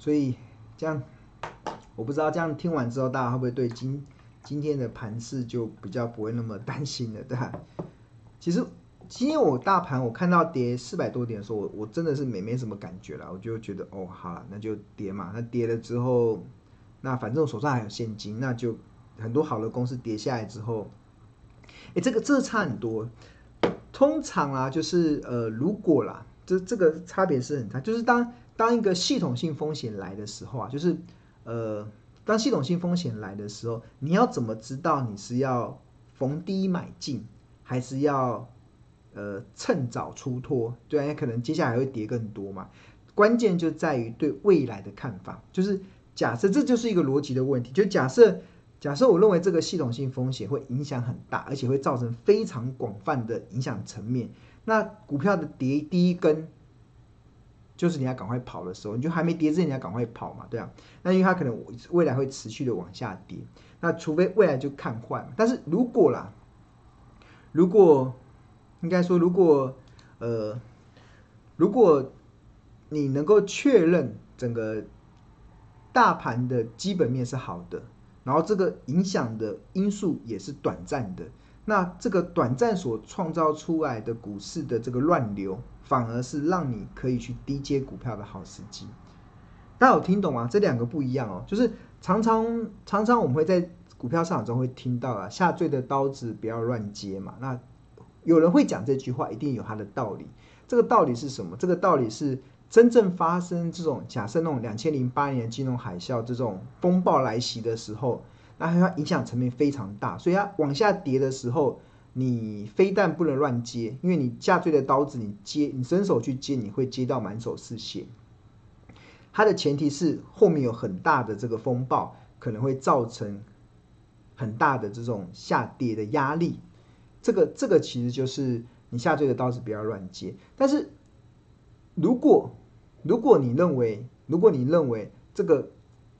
所以这样，我不知道这样听完之后，大家会不会对今今天的盘势就比较不会那么担心了，对吧？其实今天我大盘我看到跌四百多点的时候，我我真的是没没什么感觉了，我就觉得哦，好了，那就跌嘛。那跌了之后，那反正我手上还有现金，那就很多好的公司跌下来之后，哎，这个这个差很多。通常啊，就是呃，如果啦，这这个差别是很大，就是当当一个系统性风险来的时候啊，就是呃，当系统性风险来的时候，你要怎么知道你是要逢低买进，还是要呃趁早出脱？对啊，可能接下来会跌更多嘛。关键就在于对未来的看法，就是假设这就是一个逻辑的问题，就假设。假设我认为这个系统性风险会影响很大，而且会造成非常广泛的影响层面，那股票的跌第一根，就是你要赶快跑的时候，你就还没跌之前你要赶快跑嘛，对啊。那因为它可能未来会持续的往下跌，那除非未来就看坏。但是如果啦，如果应该说如果呃，如果你能够确认整个大盘的基本面是好的。然后这个影响的因素也是短暂的，那这个短暂所创造出来的股市的这个乱流，反而是让你可以去低接股票的好时机。大家有听懂吗？这两个不一样哦，就是常常常常我们会在股票市场中会听到啊，下坠的刀子不要乱接嘛。那有人会讲这句话，一定有他的道理。这个道理是什么？这个道理是。真正发生这种假设，那种两千零八年金融海啸这种风暴来袭的时候，那它影响层面非常大，所以它往下跌的时候，你非但不能乱接，因为你下坠的刀子，你接你伸手去接，你会接到满手是血。它的前提是后面有很大的这个风暴，可能会造成很大的这种下跌的压力。这个这个其实就是你下坠的刀子不要乱接，但是如果如果你认为，如果你认为这个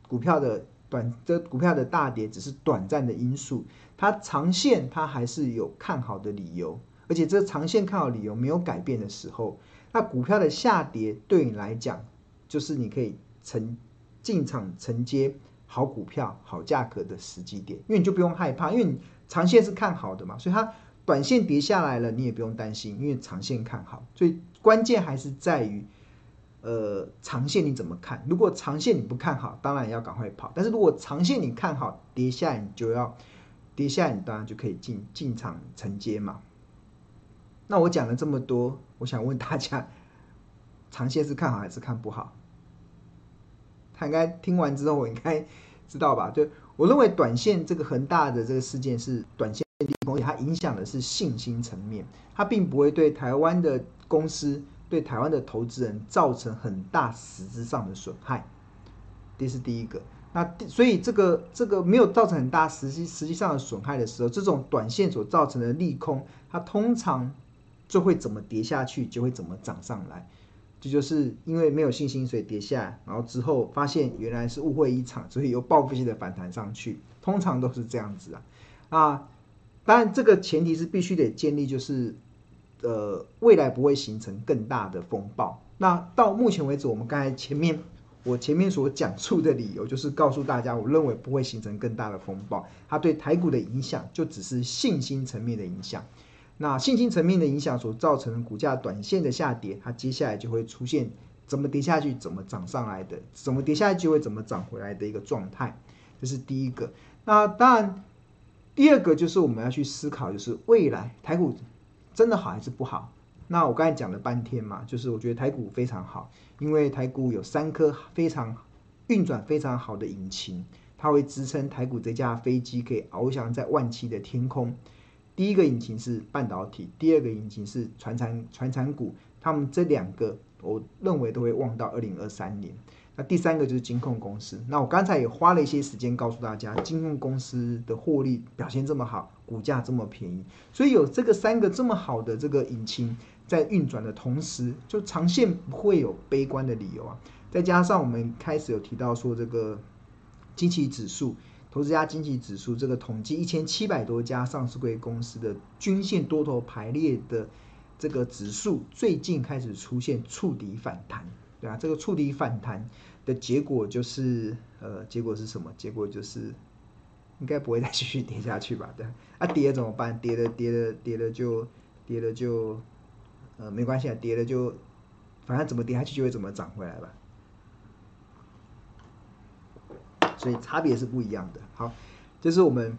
股票的短，这股票的大跌只是短暂的因素，它长线它还是有看好的理由，而且这长线看好理由没有改变的时候，那股票的下跌对你来讲，就是你可以承进场承接好股票、好价格的时机点，因为你就不用害怕，因为你长线是看好的嘛，所以它短线跌下来了，你也不用担心，因为长线看好，所以关键还是在于。呃，长线你怎么看？如果长线你不看好，当然要赶快跑。但是如果长线你看好，跌下来你就要跌下来，你当然就可以进进场承接嘛。那我讲了这么多，我想问大家，长线是看好还是看不好？他应该听完之后，我应该知道吧？对，我认为短线这个恒大的这个事件是短线利空，它影响的是信心层面，它并不会对台湾的公司。对台湾的投资人造成很大实质上的损害，这是第一个。那所以这个这个没有造成很大实际实际上的损害的时候，这种短线所造成的利空，它通常就会怎么跌下去，就会怎么涨上来。这就，就是因为没有信心，所以跌下来，然后之后发现原来是误会一场，所以又报复性的反弹上去，通常都是这样子啊。啊，当然这个前提是必须得建立，就是。呃，未来不会形成更大的风暴。那到目前为止，我们刚才前面我前面所讲述的理由，就是告诉大家，我认为不会形成更大的风暴。它对台股的影响，就只是信心层面的影响。那信心层面的影响所造成的股价短线的下跌，它接下来就会出现怎么跌下去，怎么涨上来的，怎么跌下去就会怎么涨回来的一个状态。这是第一个。那当然，第二个就是我们要去思考，就是未来台股。真的好还是不好？那我刚才讲了半天嘛，就是我觉得台股非常好，因为台股有三颗非常运转非常好的引擎，它会支撑台股这架飞机可以翱翔在万七的天空。第一个引擎是半导体，第二个引擎是传产传产股，他们这两个我认为都会旺到二零二三年。那第三个就是金控公司。那我刚才也花了一些时间告诉大家，金控公司的获利表现这么好，股价这么便宜，所以有这个三个这么好的这个引擎在运转的同时，就长线不会有悲观的理由啊。再加上我们开始有提到说，这个经济指数，投资家经济指数这个统计一千七百多家上市柜公司的均线多头排列的这个指数，最近开始出现触底反弹，对啊，这个触底反弹。的结果就是，呃，结果是什么？结果就是应该不会再继续跌下去吧？对，啊，跌了怎么办？跌了，跌了，跌了就跌了就，呃，没关系啊，跌了就反正怎么跌下去就会怎么涨回来吧。所以差别是不一样的。好，这是我们，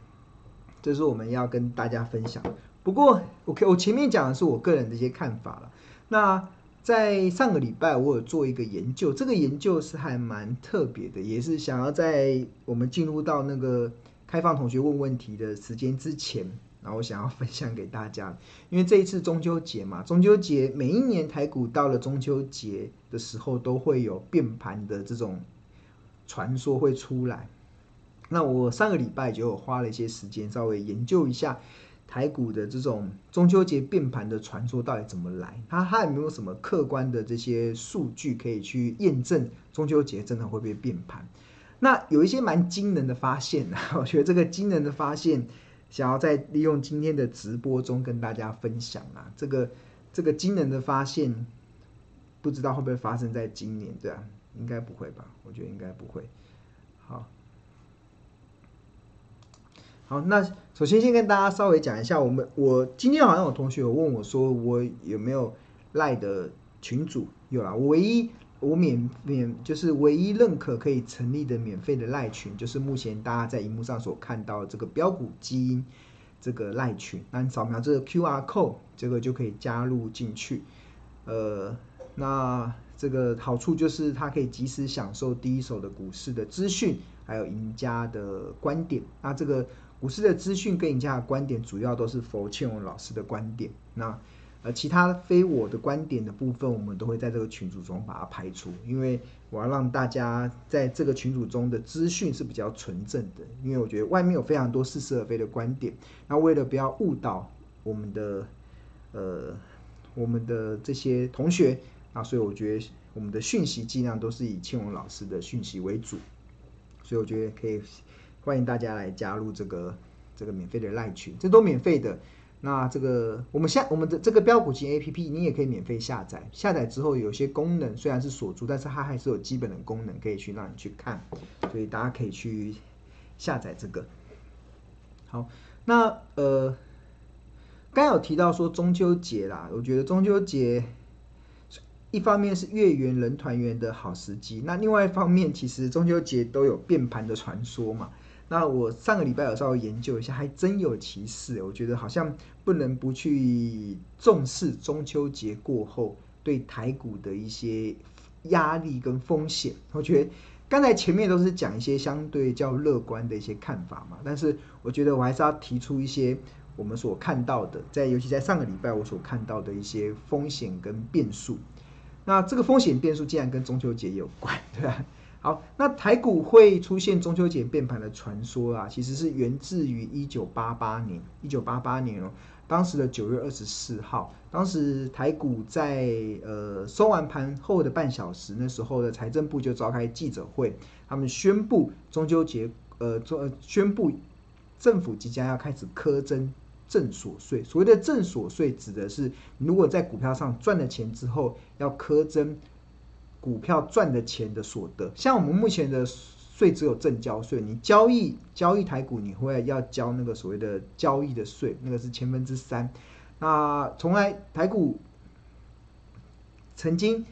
这是我们要跟大家分享。不过，OK，我前面讲的是我个人的一些看法了。那在上个礼拜，我有做一个研究，这个研究是还蛮特别的，也是想要在我们进入到那个开放同学问问题的时间之前，然后我想要分享给大家。因为这一次中秋节嘛，中秋节每一年台股到了中秋节的时候，都会有变盘的这种传说会出来。那我上个礼拜就有花了一些时间，稍微研究一下。台股的这种中秋节变盘的传说到底怎么来？它它有没有什么客观的这些数据可以去验证中秋节真的会不会变盘？那有一些蛮惊人的发现啊，我觉得这个惊人的发现，想要在利用今天的直播中跟大家分享啊。这个这个惊人的发现，不知道会不会发生在今年？对啊，应该不会吧？我觉得应该不会。好。好，那首先先跟大家稍微讲一下，我们我今天好像有同学有问我说，我有没有赖的群主？有啊，唯一我免免就是唯一认可可以成立的免费的赖群，就是目前大家在荧幕上所看到这个标股基因这个赖群。那你扫描这个 QR code，这个就可以加入进去。呃，那这个好处就是它可以及时享受第一手的股市的资讯，还有赢家的观点。那这个。股市的资讯跟赢家的观点，主要都是佛倩蓉老师的观点。那呃，其他非我的观点的部分，我们都会在这个群组中把它排除，因为我要让大家在这个群组中的资讯是比较纯正的。因为我觉得外面有非常多似是而非的观点，那为了不要误导我们的呃我们的这些同学啊，所以我觉得我们的讯息尽量都是以倩蓉老师的讯息为主。所以我觉得可以。欢迎大家来加入这个这个免费的赖群，这都免费的。那这个我们下我们的这个标股金 A P P，你也可以免费下载。下载之后有些功能虽然是锁住，但是它还是有基本的功能可以去让你去看，所以大家可以去下载这个。好，那呃，刚有提到说中秋节啦，我觉得中秋节一方面是月圆人团圆的好时机，那另外一方面其实中秋节都有变盘的传说嘛。那我上个礼拜有稍微研究一下，还真有其事。我觉得好像不能不去重视中秋节过后对台股的一些压力跟风险。我觉得刚才前面都是讲一些相对较乐观的一些看法嘛，但是我觉得我还是要提出一些我们所看到的，在尤其在上个礼拜我所看到的一些风险跟变数。那这个风险变数竟然跟中秋节有关，对吧？好，那台股会出现中秋节变盘的传说啊，其实是源自于一九八八年。一九八八年哦，当时的九月二十四号，当时台股在呃收完盘后的半小时，那时候的财政部就召开记者会，他们宣布中秋节呃做宣布政府即将要开始苛征正所税。所谓的正所税，指的是如果在股票上赚了钱之后，要苛征。股票赚的钱的所得，像我们目前的税只有正交税，你交易交易台股，你会要交那个所谓的交易的税，那个是千分之三。那从来台股曾经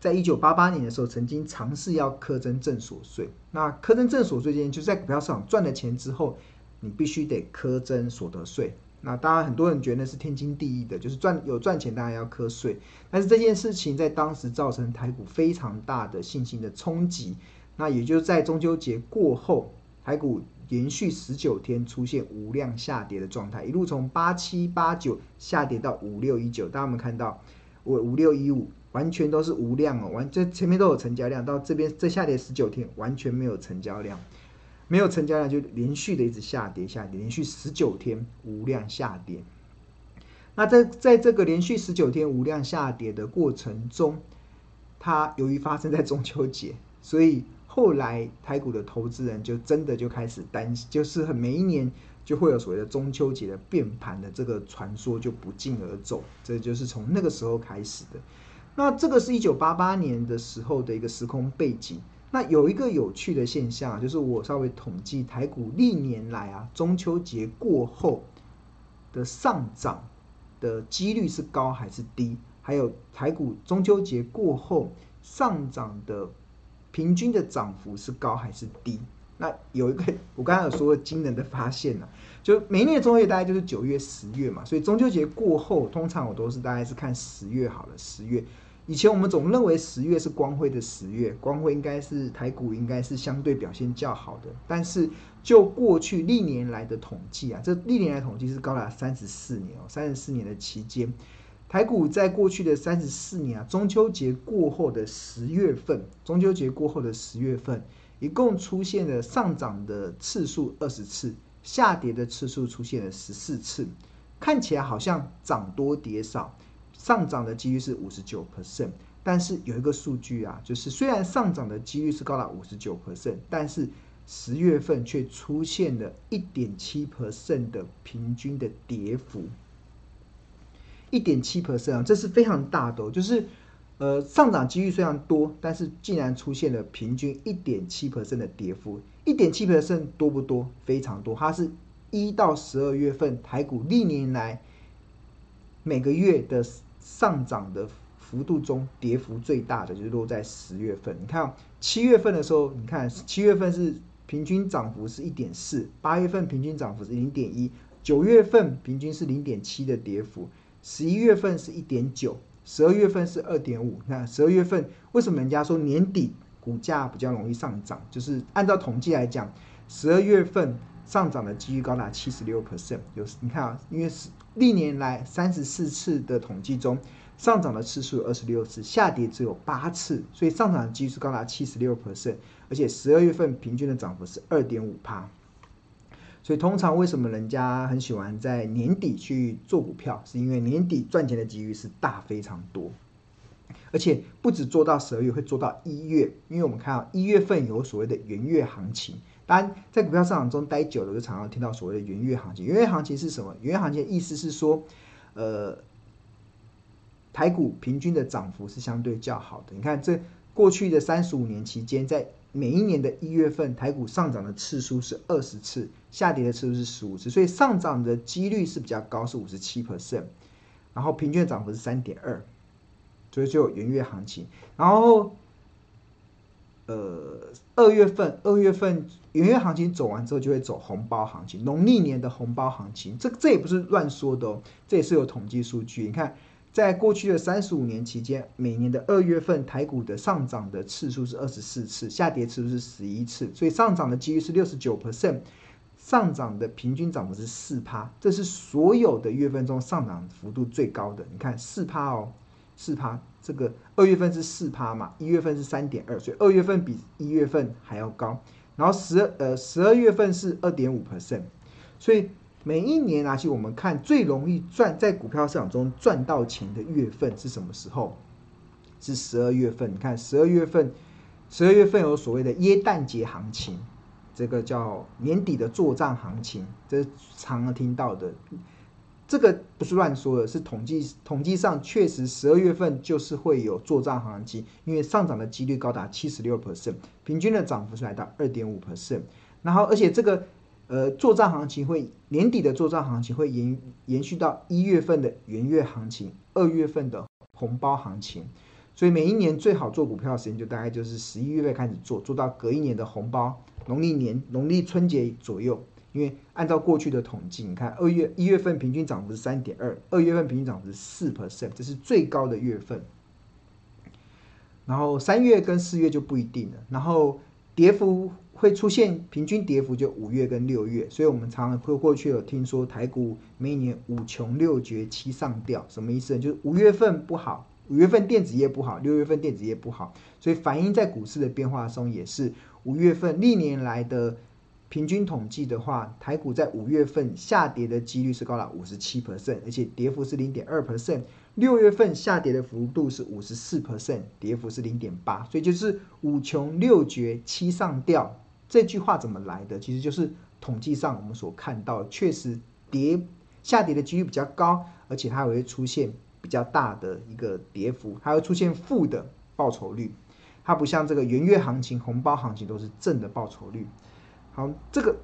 在一九八八年的时候，曾经尝试要课征正所税。那课征正所税这件，就是在股票市场赚了钱之后，你必须得课征所得税。那当然，很多人觉得是天经地义的，就是赚有赚钱当然要课税。但是这件事情在当时造成台股非常大的信心的冲击。那也就是在中秋节过后，台股连续十九天出现无量下跌的状态，一路从八七八九下跌到五六一九。大家有没有看到？我五六一五完全都是无量哦，完这前面都有成交量，到这边这下跌十九天完全没有成交量。没有成交量就连续的一直下跌，下跌，连续十九天无量下跌。那在在这个连续十九天无量下跌的过程中，它由于发生在中秋节，所以后来台股的投资人就真的就开始担心，就是很每一年就会有所谓的中秋节的变盘的这个传说就不胫而走，这就是从那个时候开始的。那这个是一九八八年的时候的一个时空背景。那有一个有趣的现象，就是我稍微统计台股历年来啊，中秋节过后的上涨的几率是高还是低？还有台股中秋节过后上涨的平均的涨幅是高还是低？那有一个我刚才有说的惊人的发现呢、啊，就每一年的中秋节大概就是九月、十月嘛，所以中秋节过后，通常我都是大概是看十月好了，十月。以前我们总认为十月是光辉的十月，光辉应该是台股应该是相对表现较好的。但是就过去历年来的统计啊，这历年来统计是高达三十四年哦，三十四年的期间，台股在过去的三十四年啊，中秋节过后的十月份，中秋节过后的十月份，一共出现了上涨的次数二十次，下跌的次数出现了十四次，看起来好像涨多跌少。上涨的几率是五十九 percent，但是有一个数据啊，就是虽然上涨的几率是高达五十九 percent，但是十月份却出现了一点七 percent 的平均的跌幅，一点七 percent 啊，这是非常大的哦，就是呃上涨几率虽然多，但是竟然出现了平均一点七 percent 的跌幅，一点七 percent 多不多？非常多，它是一到十二月份台股历年来每个月的。上涨的幅度中，跌幅最大的就是落在十月份。你看七月份的时候，你看七月份是平均涨幅是一点四，八月份平均涨幅是零点一，九月份平均是零点七的跌幅，十一月份是一点九，十二月份是二点五。你看十二月份为什么人家说年底股价比较容易上涨？就是按照统计来讲，十二月份上涨的几率高达七十六 percent。有你看啊，因为是。历年来三十四次的统计中，上涨的次数有二十六次，下跌只有八次，所以上涨的几率高达七十六 percent，而且十二月份平均的涨幅是二点五趴。所以通常为什么人家很喜欢在年底去做股票，是因为年底赚钱的几率是大非常多，而且不止做到十二月，会做到一月，因为我们看到一月份有所谓的元月行情。当然，在股票市场中待久了，就常常听到所谓的元月行情。元月行情是什么？元月行情的意思是说，呃，台股平均的涨幅是相对较好的。你看，这过去的三十五年期间，在每一年的一月份，台股上涨的次数是二十次，下跌的次数是十五次，所以上涨的几率是比较高，是五十七 percent。然后平均的涨幅是三点二，所以就有元月行情。然后。呃，二月份，二月份元月行情走完之后，就会走红包行情，农历年的红包行情。这这也不是乱说的哦，这也是有统计数据。你看，在过去的三十五年期间，每年的二月份台股的上涨的次数是二十四次，下跌次数是十一次，所以上涨的几率是六十九 percent，上涨的平均涨幅是四趴，这是所有的月份中上涨幅度最高的。你看四趴哦。四趴，这个二月份是四趴嘛，一月份是三点二，所以二月份比一月份还要高。然后十二呃十二月份是二点五 percent，所以每一年啊，其实我们看最容易赚在股票市场中赚到钱的月份是什么时候？是十二月份。你看十二月份，十二月份有所谓的耶诞节行情，这个叫年底的做账行情，这是常常听到的。这个不是乱说的，是统计统计上确实十二月份就是会有做账行情，因为上涨的几率高达七十六 percent，平均的涨幅是来到二点五 percent。然后，而且这个呃做账行情会年底的做账行情会延延续到一月份的元月行情，二月份的红包行情。所以每一年最好做股票的时间就大概就是十一月份开始做，做到隔一年的红包，农历年农历春节左右。因为按照过去的统计，你看二月一月份平均涨幅是三点二，二月份平均涨幅是四 percent，这是最高的月份。然后三月跟四月就不一定了。然后跌幅会出现平均跌幅就五月跟六月，所以我们常常会过去有听说台股每年五穷六绝七上吊，什么意思呢？就是五月份不好，五月份电子业不好，六月份电子业不好，所以反映在股市的变化中也是五月份历年来的。平均统计的话，台股在五月份下跌的几率是高达五十七 percent，而且跌幅是零点二 percent。六月份下跌的幅度是五十四 percent，跌幅是零点八。所以就是五穷六绝七上吊这句话怎么来的？其实就是统计上我们所看到，确实跌下跌的几率比较高，而且它会出现比较大的一个跌幅，还会出现负的报酬率。它不像这个元月行情、红包行情都是正的报酬率。好，这个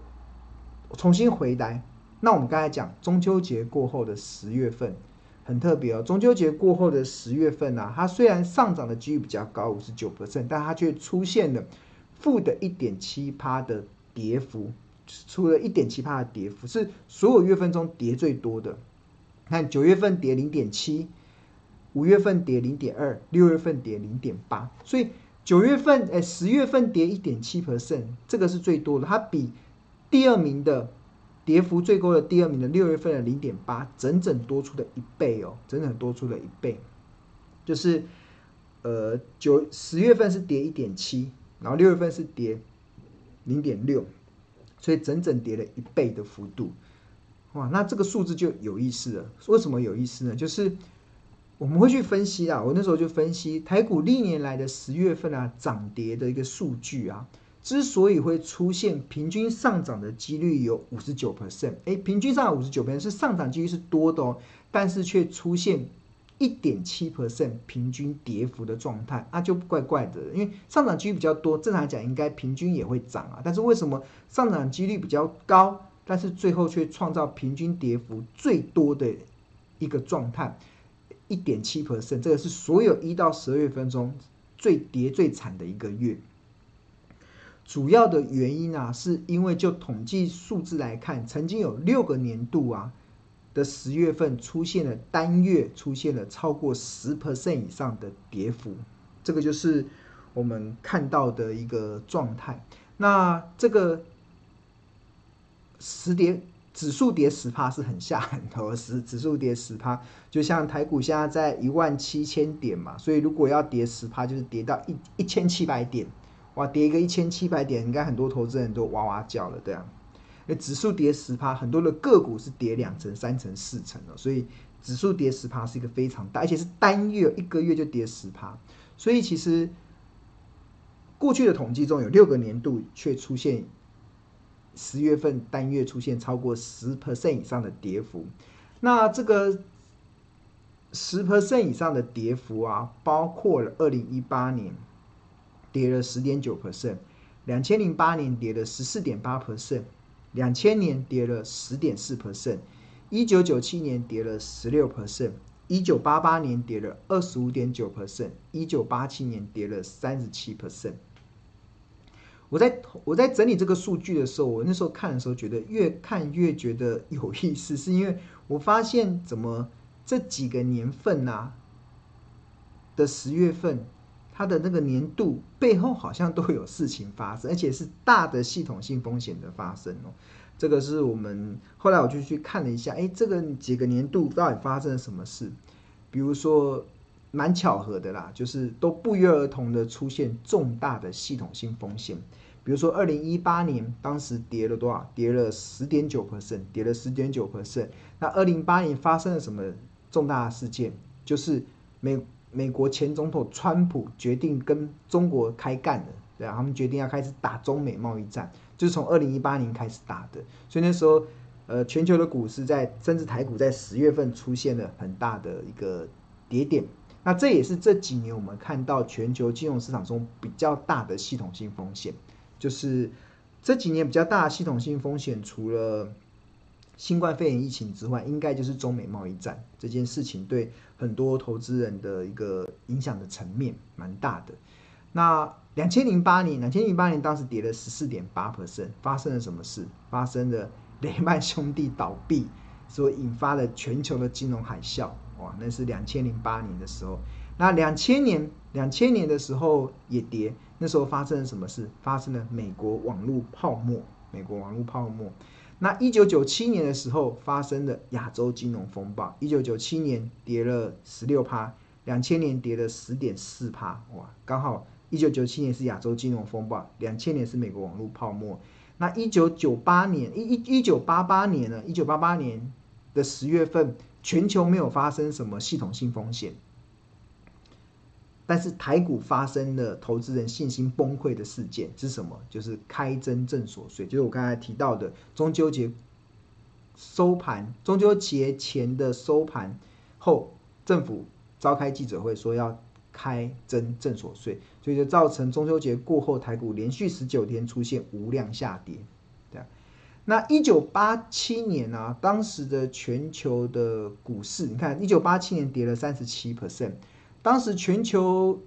重新回来，那我们刚才讲中秋节过后的十月份很特别哦。中秋节过后的十月份呢、啊，它虽然上涨的几率比较高，五十九%，但它却出现了负的一点七趴的跌幅。出了一点七趴的跌幅，是所有月份中跌最多的。看九月份跌零点七，五月份跌零点二，六月份跌零点八。所以九月份诶十月份跌一点七 percent，这个是最多的。它比第二名的跌幅最高的第二名的六月份的零点八，整整多出了一倍哦，整整多出了一倍。就是呃九十月份是跌一点七，然后六月份是跌零点六。所以整整跌了一倍的幅度，哇，那这个数字就有意思了。为什么有意思呢？就是我们会去分析啊，我那时候就分析台股历年来的十月份啊涨跌的一个数据啊，之所以会出现平均上涨的几率有五十九 percent，哎，平均上涨五十九 percent 是上涨几率是多的哦，但是却出现。一点七 percent 平均跌幅的状态，那就怪怪的。因为上涨几率比较多，正常来讲应该平均也会涨啊。但是为什么上涨几率比较高，但是最后却创造平均跌幅最多的一个状态？一点七 percent，这个是所有一到十二月份中最跌最惨的一个月。主要的原因啊，是因为就统计数字来看，曾经有六个年度啊。的十月份出现了单月出现了超过十 percent 以上的跌幅，这个就是我们看到的一个状态。那这个十跌指数跌十趴是很吓人的，十指数跌十趴，就像台股现在在一万七千点嘛，所以如果要跌十趴，就是跌到一一千七百点，哇，跌一个一千七百点，应该很多投资人都哇哇叫了，对啊。指数跌十趴，很多的个股是跌两成、三成、四成的，所以指数跌十趴是一个非常大，而且是单月一个月就跌十趴。所以其实过去的统计中有六个年度却出现十月份单月出现超过十 percent 以上的跌幅。那这个十 percent 以上的跌幅啊，包括了二零一八年跌了十点九 percent，两千零八年跌了十四点八 percent。两千年跌了十点四 percent，一九九七年跌了十六 percent，一九八八年跌了二十五点九 percent，一九八七年跌了三十七 percent。我在我在整理这个数据的时候，我那时候看的时候，觉得越看越觉得有意思，是因为我发现怎么这几个年份啊的十月份。它的那个年度背后好像都有事情发生，而且是大的系统性风险的发生哦。这个是我们后来我就去看了一下，哎，这个几个年度到底发生了什么事？比如说蛮巧合的啦，就是都不约而同的出现重大的系统性风险。比如说二零一八年当时跌了多少？跌了十点九 percent，跌了十点九 percent。那二零一八年发生了什么重大的事件？就是美。美国前总统川普决定跟中国开干了，对啊，他们决定要开始打中美贸易战，就是从二零一八年开始打的。所以那时候，呃，全球的股市在，甚至台股在十月份出现了很大的一个跌点。那这也是这几年我们看到全球金融市场中比较大的系统性风险，就是这几年比较大的系统性风险，除了新冠肺炎疫情之外，应该就是中美贸易战这件事情对很多投资人的一个影响的层面蛮大的。那两千零八年，两千零八年当时跌了十四点八 percent，发生了什么事？发生了雷曼兄弟倒闭所引发的全球的金融海啸。哇，那是两千零八年的时候。那两千年，两千年的时候也跌，那时候发生了什么事？发生了美国网络泡沫，美国网络泡沫。那一九九七年的时候发生的亚洲金融风暴，一九九七年跌了十六趴，两千年跌了十点四趴，哇，刚好一九九七年是亚洲金融风暴，两千年是美国网络泡沫。那一九九八年一一一九八八年呢？一九八八年的十月份，全球没有发生什么系统性风险。但是台股发生了投资人信心崩溃的事件是什么？就是开征正所税，就是我刚才提到的中秋节收盘，中秋节前的收盘后，政府召开记者会说要开征正所税，所以就造成中秋节过后台股连续十九天出现无量下跌。那一九八七年啊，当时的全球的股市，你看一九八七年跌了三十七 percent，当时全球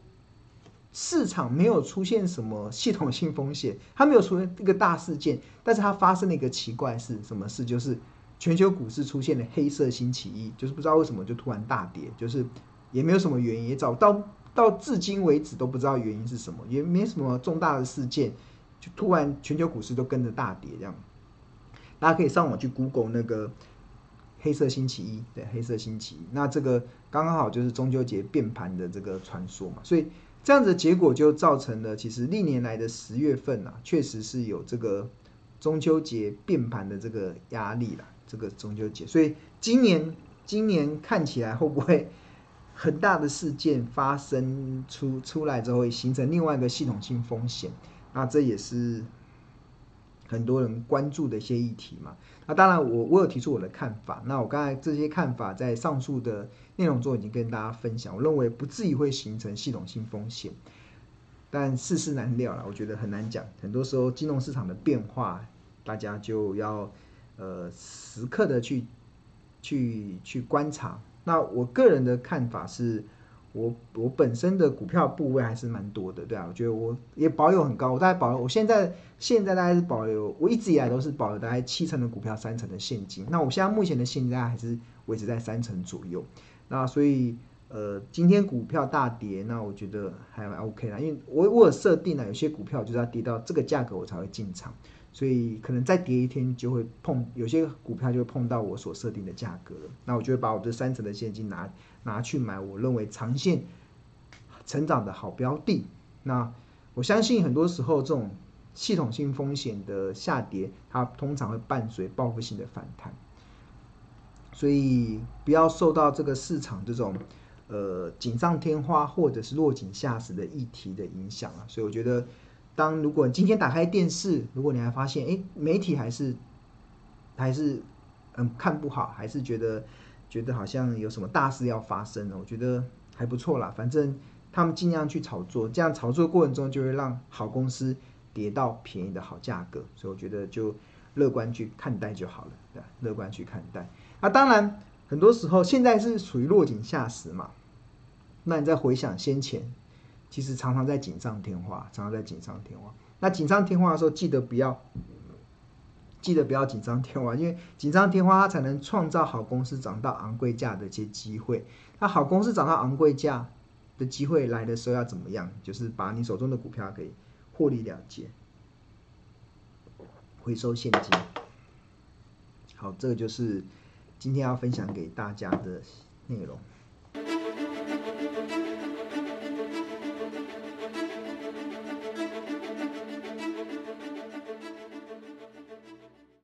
市场没有出现什么系统性风险，它没有出现一个大事件，但是它发生了一个奇怪事，什么事？就是全球股市出现了黑色星期一，就是不知道为什么就突然大跌，就是。也没有什么原因，也找到到至今为止都不知道原因是什么，也没什么重大的事件，就突然全球股市都跟着大跌这样。大家可以上网去 Google 那个黑色星期一，对，黑色星期一，那这个刚刚好就是中秋节变盘的这个传说嘛，所以这样子的结果就造成了，其实历年来的十月份啊，确实是有这个中秋节变盘的这个压力啦，这个中秋节，所以今年今年看起来会不会？很大的事件发生出出来之后，会形成另外一个系统性风险，那这也是很多人关注的一些议题嘛。那当然我，我有提出我的看法，那我刚才这些看法在上述的内容中已经跟大家分享。我认为不至于会形成系统性风险，但世事难料了，我觉得很难讲。很多时候金融市场的变化，大家就要呃时刻的去去去观察。那我个人的看法是，我我本身的股票部位还是蛮多的，对啊，我觉得我也保有很高，我大概保留，我现在现在大概是保留，我一直以来都是保留大概七成的股票，三成的现金。那我现在目前的现金还是维持在三成左右。那所以呃，今天股票大跌，那我觉得还 OK 啦，因为我我有设定了，有些股票就是要跌到这个价格我才会进场。所以可能再跌一天就会碰，有些股票就会碰到我所设定的价格了。那我就会把我这三成的现金拿拿去买我认为长线成长的好标的。那我相信很多时候这种系统性风险的下跌，它通常会伴随报复性的反弹。所以不要受到这个市场这种呃锦上添花或者是落井下石的议题的影响啊。所以我觉得。当如果今天打开电视，如果你还发现，哎，媒体还是还是嗯看不好，还是觉得觉得好像有什么大事要发生了，我觉得还不错啦。反正他们尽量去炒作，这样炒作过程中就会让好公司跌到便宜的好价格，所以我觉得就乐观去看待就好了，对，乐观去看待。那当然，很多时候现在是属于落井下石嘛，那你再回想先前。其实常常在锦上添花，常常在锦上添花。那锦上添花的时候，记得不要，记得不要锦上添花，因为锦上添花它才能创造好公司涨到昂贵价的一些机会。那好公司涨到昂贵价的机会来的时候要怎么样？就是把你手中的股票给获利了结，回收现金。好，这个就是今天要分享给大家的内容。